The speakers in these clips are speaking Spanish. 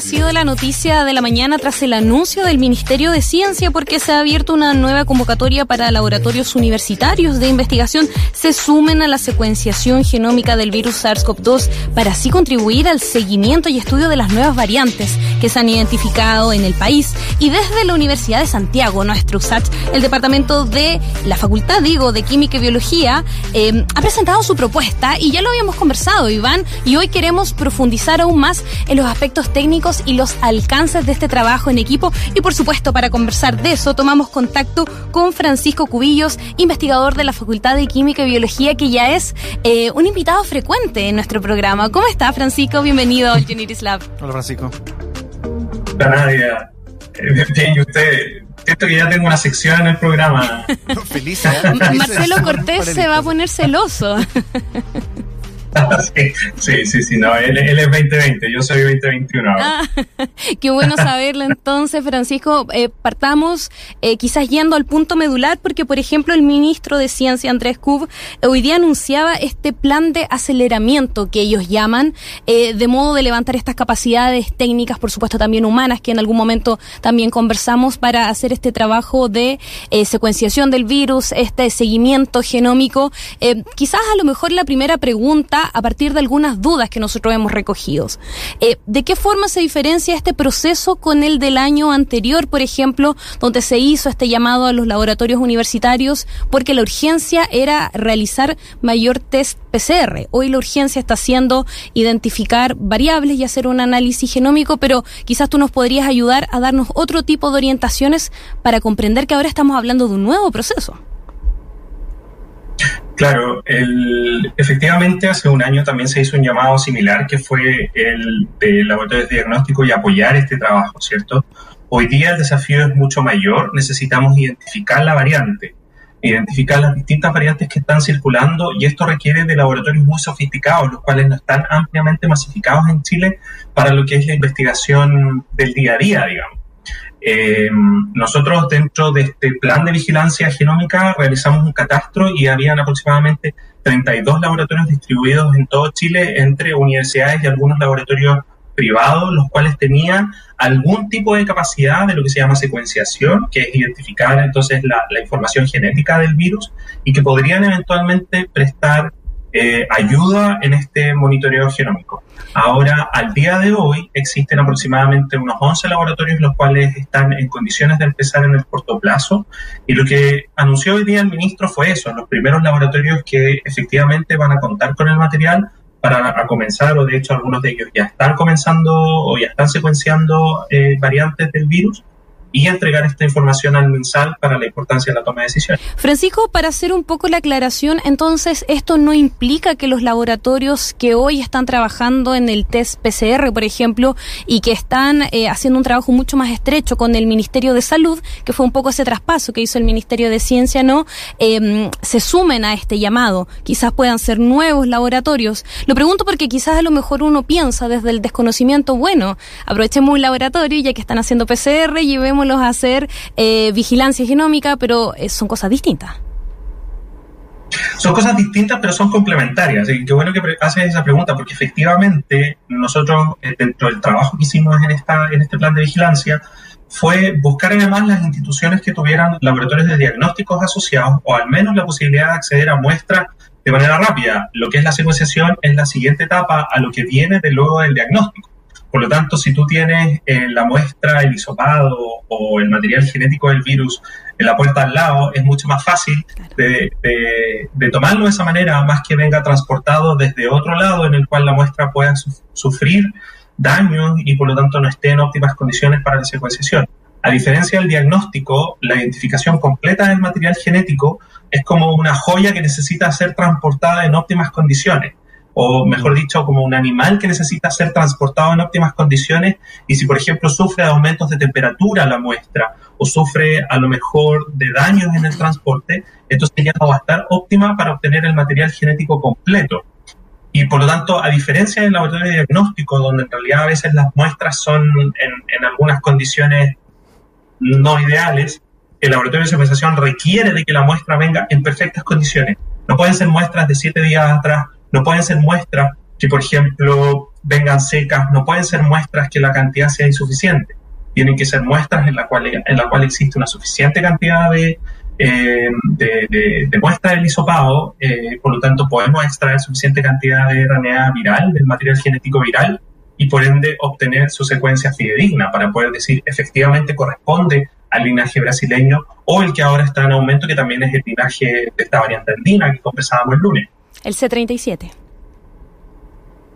Ha sido la noticia de la mañana tras el anuncio del Ministerio de Ciencia porque se ha abierto una nueva convocatoria para laboratorios universitarios de investigación se sumen a la secuenciación genómica del virus SARS-CoV-2 para así contribuir al seguimiento y estudio de las nuevas variantes que se han identificado en el país. Y desde la Universidad de Santiago, nuestro USACH, el departamento de la Facultad, digo, de Química y Biología, eh, ha presentado su propuesta y ya lo habíamos conversado, Iván, y hoy queremos profundizar aún más en los aspectos técnicos y los alcances de este trabajo en equipo. Y por supuesto, para conversar de eso, tomamos contacto con Francisco Cubillos, investigador de la Facultad de Química y Biología, que ya es eh, un invitado frecuente en nuestro programa. ¿Cómo está, Francisco? Bienvenido al Unitis Lab. Hola, Francisco. Hola, Nadia. Eh, bien, y usted Siento que ya tengo una sección en el programa. Feliz. ¿eh? Marcelo Cortés se va a poner celoso. sí, sí, sí, no, él, es 2020, yo soy 2021 Ah, qué bueno saberlo entonces, Francisco. Eh, partamos eh, quizás yendo al punto medular, porque por ejemplo el ministro de Ciencia, Andrés Cub, hoy día anunciaba este plan de aceleramiento que ellos llaman, eh, de modo de levantar estas capacidades técnicas, por supuesto también humanas, que en algún momento también conversamos para hacer este trabajo de secuenciación del virus, este seguimiento genómico. quizás a lo mejor la primera pregunta a partir de algunas dudas que nosotros hemos recogido. Eh, ¿De qué forma se diferencia este proceso con el del año anterior, por ejemplo, donde se hizo este llamado a los laboratorios universitarios porque la urgencia era realizar mayor test PCR? Hoy la urgencia está siendo identificar variables y hacer un análisis genómico, pero quizás tú nos podrías ayudar a darnos otro tipo de orientaciones para comprender que ahora estamos hablando de un nuevo proceso. Claro, el, efectivamente hace un año también se hizo un llamado similar que fue el de laboratorios de diagnóstico y apoyar este trabajo, ¿cierto? Hoy día el desafío es mucho mayor, necesitamos identificar la variante, identificar las distintas variantes que están circulando y esto requiere de laboratorios muy sofisticados, los cuales no están ampliamente masificados en Chile para lo que es la investigación del día a día, digamos. Eh, nosotros dentro de este plan de vigilancia genómica realizamos un catastro y habían aproximadamente 32 laboratorios distribuidos en todo Chile entre universidades y algunos laboratorios privados, los cuales tenían algún tipo de capacidad de lo que se llama secuenciación, que es identificar entonces la, la información genética del virus y que podrían eventualmente prestar eh, ayuda en este monitoreo genómico. Ahora, al día de hoy, existen aproximadamente unos 11 laboratorios los cuales están en condiciones de empezar en el corto plazo y lo que anunció hoy día el ministro fue eso, los primeros laboratorios que efectivamente van a contar con el material para comenzar, o de hecho algunos de ellos ya están comenzando o ya están secuenciando eh, variantes del virus y entregar esta información al MinSal para la importancia de la toma de decisiones. Francisco, para hacer un poco la aclaración, entonces esto no implica que los laboratorios que hoy están trabajando en el test PCR, por ejemplo, y que están eh, haciendo un trabajo mucho más estrecho con el Ministerio de Salud, que fue un poco ese traspaso que hizo el Ministerio de Ciencia, ¿no? Em, se sumen a este llamado. Quizás puedan ser nuevos laboratorios. Lo pregunto porque quizás a lo mejor uno piensa desde el desconocimiento, bueno, aprovechemos un laboratorio ya que están haciendo PCR y a hacer eh, vigilancia genómica, pero eh, son cosas distintas. Son cosas distintas, pero son complementarias. Qué bueno que haces esa pregunta, porque efectivamente nosotros, eh, dentro del trabajo que hicimos en, esta, en este plan de vigilancia, fue buscar además las instituciones que tuvieran laboratorios de diagnósticos asociados o al menos la posibilidad de acceder a muestras de manera rápida. Lo que es la secuenciación es la siguiente etapa a lo que viene de luego del diagnóstico. Por lo tanto, si tú tienes eh, la muestra, el hisopado o el material genético del virus en la puerta al lado, es mucho más fácil de, tomarlo de esa manera, más que venga transportado desde otro lado en el cual la muestra pueda sufrir daños y por lo tanto no esté en óptimas condiciones para la secuenciación. A diferencia del diagnóstico, la identificación completa del material genético es como una joya que necesita ser transportada en óptimas condiciones o mejor dicho, como un animal que necesita ser transportado en óptimas condiciones y si, por ejemplo, sufre aumentos de temperatura la muestra o sufre a lo mejor de daños en el transporte, entonces ya no va a estar óptima para obtener el material genético completo. y por lo tanto, a diferencia del laboratorio de diagnóstico, donde en realidad a veces las muestras son en, algunas condiciones no ideales, el laboratorio de secuenciación requiere de que la muestra venga en perfectas condiciones. No pueden ser muestras de siete días atrás, no pueden ser muestras que, por ejemplo, vengan secas, no pueden ser muestras que la cantidad sea insuficiente. Tienen que ser muestras en la cual, en la cual existe una suficiente cantidad de, eh, de, muestra del hisopado, eh, por lo tanto podemos extraer suficiente cantidad de RNA viral, del material genético viral, y por ende obtener su secuencia fidedigna para poder decir efectivamente corresponde al linaje brasileño o el que ahora está en aumento, que también es el linaje de esta variante andina que conversábamos el lunes. El C37.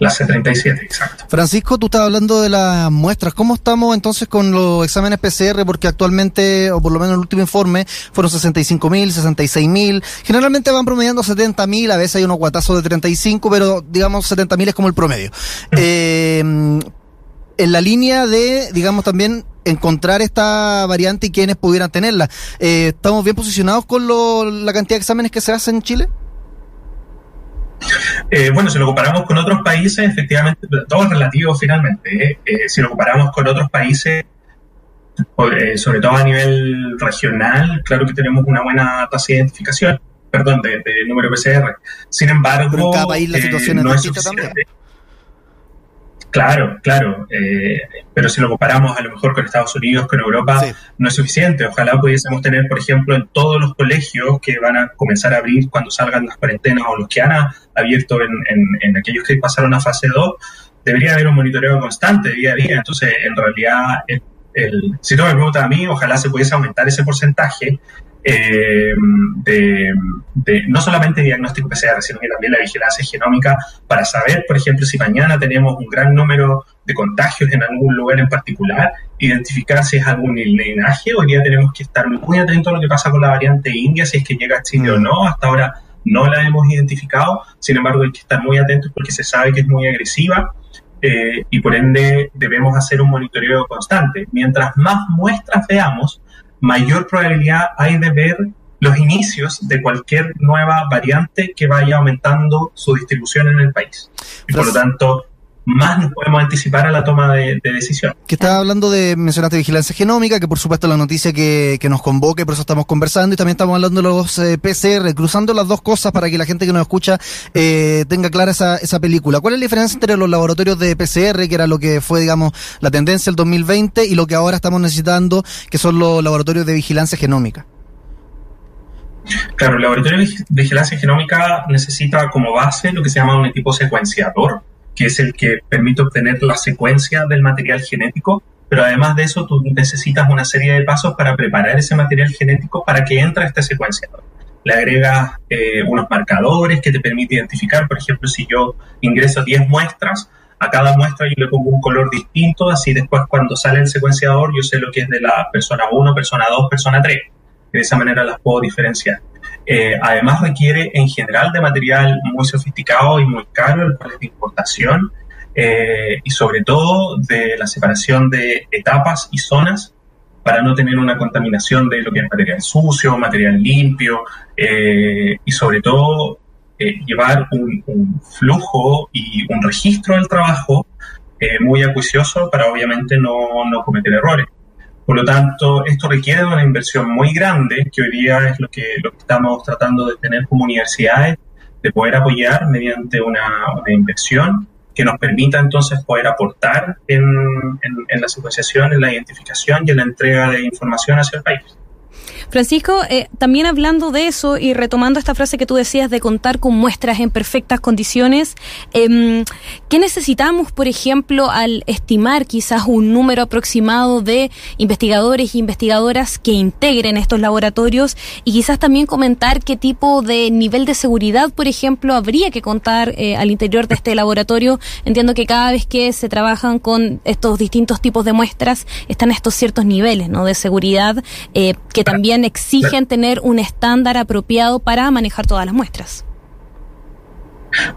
La C37, exacto. Francisco, tú estás hablando de las muestras. ¿Cómo estamos entonces con los exámenes PCR? Porque actualmente, o por lo menos el último informe, fueron 65.000, 66.000. Generalmente van promediando 70.000, a veces hay unos guatazos de 35, pero digamos 70.000 es como el promedio. Eh, en la línea de, digamos, también encontrar esta variante y quienes pudieran tenerla. Eh, ¿Estamos bien posicionados con la cantidad de exámenes que se hacen en Chile? Eh, bueno, si lo comparamos con otros países, efectivamente, todo es relativo finalmente. ¿eh? Eh, si lo comparamos con otros países, sobre todo a nivel regional, claro que tenemos una buena tasa de identificación, perdón, de, número PCR. Sin embargo, no es suficiente. Claro, claro. Eh, pero si lo comparamos a lo mejor con Estados Unidos, con Europa, no es suficiente. Ojalá pudiésemos tener, por ejemplo, en todos los colegios que van a comenzar a abrir cuando salgan las cuarentenas o los que han abierto en, aquellos que pasaron a fase 2, debería haber un monitoreo constante día a día. Entonces, en realidad, el, si tú me preguntas a mí, ojalá se pudiese aumentar ese porcentaje eh, de, no solamente diagnóstico PCR, sino que también la vigilancia genómica para saber, por ejemplo, si mañana tenemos un gran número de contagios en algún lugar en particular, identificar si es algún linaje. Hoy día tenemos que estar muy atentos a lo que pasa con la variante india, si es que llega a Chile o no. Hasta ahora no la hemos identificado, sin embargo hay que estar muy atentos porque se sabe que es muy agresiva. Eh, y por ende debemos hacer un monitoreo constante. Mientras más muestras veamos, mayor probabilidad hay de ver los inicios de cualquier nueva variante que vaya aumentando su distribución en el país. Y por lo tanto, más nos podemos anticipar a la toma de, decisión. Que estaba hablando de, mencionaste vigilancia genómica, que por supuesto la noticia que, que nos convoque, por eso estamos conversando, y también estamos hablando de los eh, PCR, cruzando las dos cosas para que la gente que nos escucha eh, tenga clara esa, esa película. ¿Cuál es la diferencia entre los laboratorios de PCR, que era lo que fue, digamos, la tendencia el 2020, y lo que ahora estamos necesitando, que son los laboratorios de vigilancia genómica? Claro, el laboratorio de vigilancia genómica necesita como base lo que se llama un equipo secuenciador, que es el que permite obtener la secuencia del material genético, pero además de eso tú necesitas una serie de pasos para preparar ese material genético para que entre a este secuenciador. Le agregas eh, unos marcadores que te permite identificar, por ejemplo, si yo ingreso 10 muestras, a cada muestra yo le pongo un color distinto, así después cuando sale el secuenciador yo sé lo que es de la persona 1, persona 2, persona 3. De esa manera las puedo diferenciar. Eh, además requiere en general de material muy sofisticado y muy caro, el cual es de importación, eh, y sobre todo de la separación de etapas y zonas para no tener una contaminación de lo que es material sucio, material limpio, eh, y sobre todo llevar un, flujo y un registro del trabajo muy acuicioso para obviamente no, no cometer errores. Por lo tanto, esto requiere una inversión muy grande, que hoy día es lo que, estamos tratando de tener como universidades, de poder apoyar mediante una, inversión que nos permita entonces poder aportar en la secuenciación, en la identificación y en la entrega de información hacia el país. Francisco, eh, también hablando de eso y retomando esta frase que tú decías de contar con muestras en perfectas condiciones, eh, ¿qué necesitamos, por ejemplo, al estimar quizás un número aproximado de investigadores e investigadoras que integren estos laboratorios y quizás también comentar qué tipo de nivel de seguridad, por ejemplo, habría que contar eh, al interior de este laboratorio? Entiendo que cada vez que se trabajan con estos distintos tipos de muestras están estos ciertos niveles ¿no? de seguridad eh, que también exigen tener un estándar apropiado para manejar todas las muestras.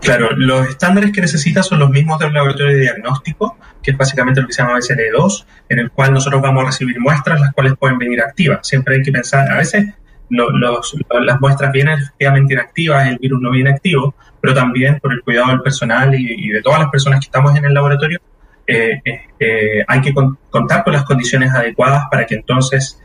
Claro, los estándares que necesitas son los mismos del laboratorio de diagnóstico, que es básicamente lo que se llama BCL2, en el cual nosotros vamos a recibir muestras, las cuales pueden venir activas. Siempre hay que pensar, a veces las muestras vienen efectivamente inactivas, el virus no viene activo, pero también por el cuidado del personal y, de todas las personas que estamos en el laboratorio, eh, eh, hay que contar con las condiciones adecuadas para que entonces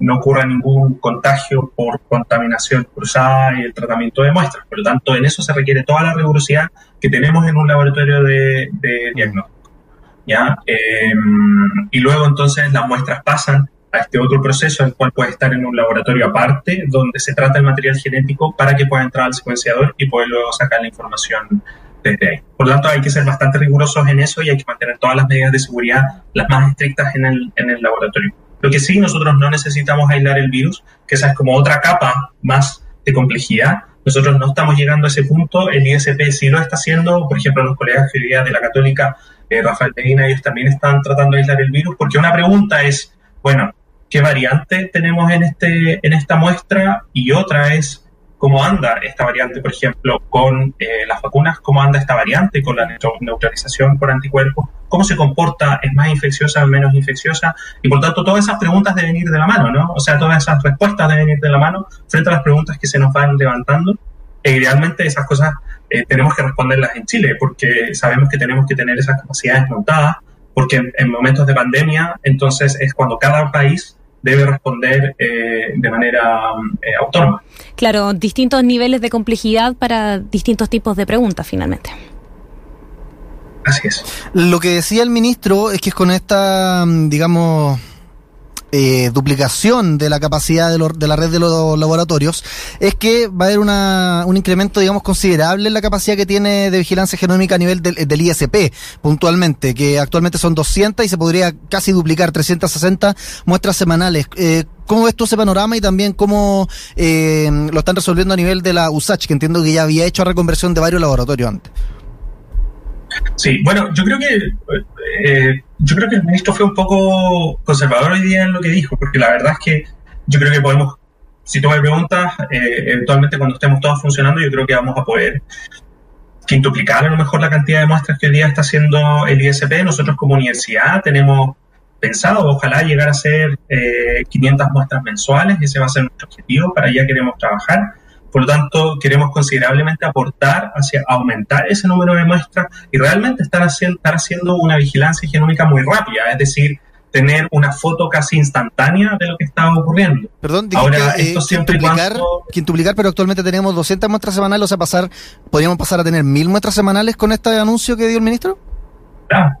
no ocurra ningún contagio por contaminación cruzada y el tratamiento de muestras. Por lo tanto, en eso se requiere toda la rigurosidad que tenemos en un laboratorio de, de diagnóstico. ¿ya? y luego entonces las muestras pasan este otro proceso, el cual puede estar en un laboratorio aparte, donde se trata el material genético para que pueda entrar al secuenciador y poder luego sacar la información desde ahí. Por lo tanto, hay que ser bastante rigurosos en eso y hay que mantener todas las medidas de seguridad las más estrictas en el laboratorio. Lo que sí, nosotros no necesitamos aislar el virus, que esa es como otra capa más de complejidad. Nosotros no estamos llegando a ese punto, el ISP sí lo está haciendo, por ejemplo, los colegas que de la Católica, eh, Rafael Medina, ellos también están tratando de aislar el virus, porque una pregunta es, bueno, qué variante tenemos en, este, en esta muestra y otra es cómo anda esta variante, por ejemplo, con eh, las vacunas, cómo anda esta variante con la neutralización por anticuerpos, cómo se comporta, es más infecciosa o menos infecciosa, y por tanto todas esas preguntas deben ir de la mano, ¿no? O sea, todas esas respuestas deben ir de la mano frente a las preguntas que se nos van levantando, e idealmente esas cosas eh, tenemos que responderlas en Chile, porque sabemos que tenemos que tener esas capacidades montadas, porque en, momentos de pandemia, entonces es cuando cada país debe responder eh, de manera eh, autónoma. Claro, distintos niveles de complejidad para distintos tipos de preguntas, finalmente. Así es. Lo que decía el ministro es que con esta, digamos, eh, duplicación de la capacidad de, de, la red de los laboratorios, es que va a haber una, un incremento, digamos, considerable en la capacidad que tiene de vigilancia genómica a nivel del, del ISP, puntualmente, que actualmente son 200 y se podría casi duplicar 360 muestras semanales. Eh, ¿Cómo ves tú ese panorama y también cómo eh, lo están resolviendo a nivel de la USACH, que entiendo que ya había hecho reconversión de varios laboratorios antes? Sí, bueno, yo creo que eh, yo creo que el ministro fue un poco conservador hoy día en lo que dijo, porque la verdad es que yo creo que podemos, si tú me preguntas, eh, eventualmente cuando estemos todos funcionando, yo creo que vamos a poder quintuplicar a lo mejor la cantidad de muestras que hoy día está haciendo el ISP. Nosotros como universidad tenemos pensado, ojalá llegar a ser 500 eh, muestras mensuales, ese va a ser nuestro objetivo, para allá queremos trabajar. Por lo tanto, queremos considerablemente aportar hacia aumentar ese número de muestras y realmente estar haciendo, estar haciendo una vigilancia genómica muy rápida, es decir, tener una foto casi instantánea de lo que está ocurriendo. Perdón, Ahora, que, esto siempre quintuplicar, pero actualmente tenemos 200 muestras semanales, o sea, pasar, podríamos pasar a tener 1000 muestras semanales con este anuncio que dio el ministro? Claro.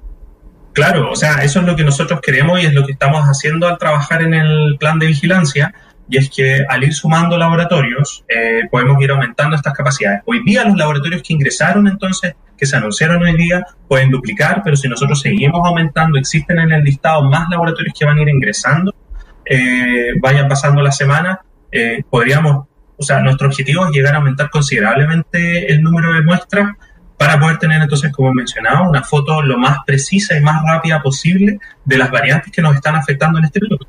Claro, o sea, eso es lo que nosotros queremos y es lo que estamos haciendo al trabajar en el plan de vigilancia y es que al ir sumando laboratorios eh, podemos ir aumentando estas capacidades. Hoy día los laboratorios que ingresaron entonces, que se anunciaron hoy día, pueden duplicar, pero si nosotros seguimos aumentando, existen en el listado más laboratorios que van a ir ingresando, eh, vayan pasando la semana, eh, podríamos, o sea, nuestro objetivo es llegar a aumentar considerablemente el número de muestras para poder tener entonces, como he mencionado, una foto lo más precisa y más rápida posible de las variantes que nos están afectando en este periodo.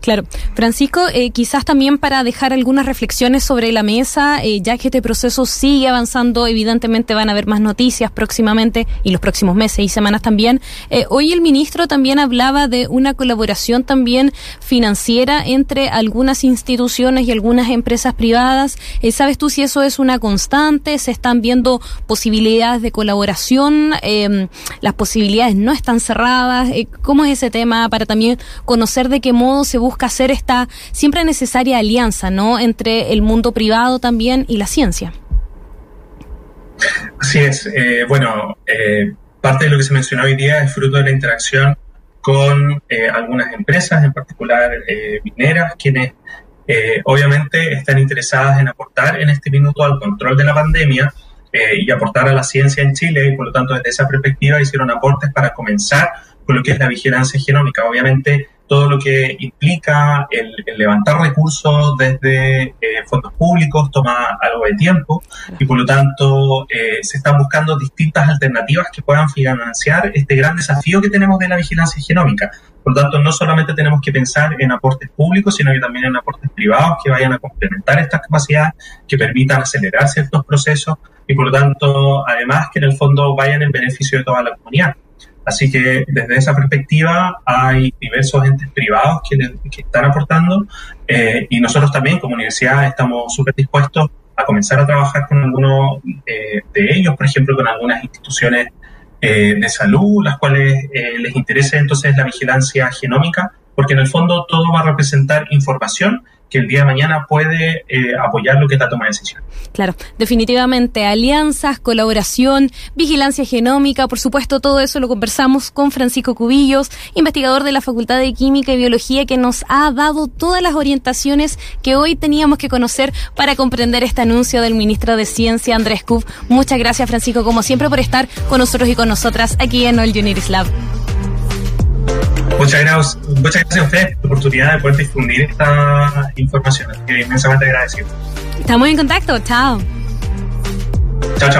Claro. Francisco, eh, quizás también para dejar algunas reflexiones sobre la mesa, eh, ya que este proceso sigue avanzando, evidentemente van a haber más noticias próximamente y los próximos meses y semanas también. Eh, hoy el ministro también hablaba de una colaboración también financiera entre algunas instituciones y algunas empresas privadas. ¿Sabes tú si eso es una constante? ¿Se están viendo posibilidades de colaboración? Em, ¿Las posibilidades no están cerradas? ¿Cómo es ese tema para también conocer de qué modo se busca hacer esta siempre necesaria alianza, ¿no? Entre el mundo privado también y la ciencia. Así es. Eh, bueno, eh, parte de lo que se mencionó hoy día es fruto de la interacción con eh, algunas empresas, en particular mineras, quienes obviamente están interesadas en aportar en este minuto al control de la pandemia y aportar a la ciencia en Chile y por lo tanto desde esa perspectiva hicieron aportes para comenzar con lo que es la vigilancia genómica. Obviamente todo lo que implica el, levantar recursos desde eh, fondos públicos toma algo de tiempo y por lo tanto eh, se están buscando distintas alternativas que puedan financiar este gran desafío que tenemos de la vigilancia genómica. Por lo tanto, no solamente tenemos que pensar en aportes públicos, sino que también en aportes privados que vayan a complementar estas capacidades, que permitan acelerar ciertos procesos y por lo tanto, además, que en el fondo vayan en beneficio de toda la comunidad. Así que desde esa perspectiva hay diversos entes privados que, que están aportando eh, y nosotros también como universidad estamos súper dispuestos a comenzar a trabajar con algunos eh, de ellos, por ejemplo, con algunas instituciones eh, de salud, las cuales les interese entonces la vigilancia genómica, porque en el fondo todo va a representar información que el día de mañana puede eh, apoyar lo que está toma de decisión. Claro, definitivamente alianzas, colaboración, vigilancia genómica, por supuesto todo eso lo conversamos con Francisco Cubillos, investigador de la Facultad de Química y Biología que nos ha dado todas las orientaciones que hoy teníamos que conocer para comprender este anuncio del ministro de Ciencia Andrés Cub. Muchas gracias Francisco como siempre por estar con nosotros y con nosotras aquí en All Uniris Lab. Muchas gracias, muchas gracias a ustedes por la oportunidad de poder difundir esta información. Así que inmensamente agradecido. Estamos en contacto. Chao. Chao, chao.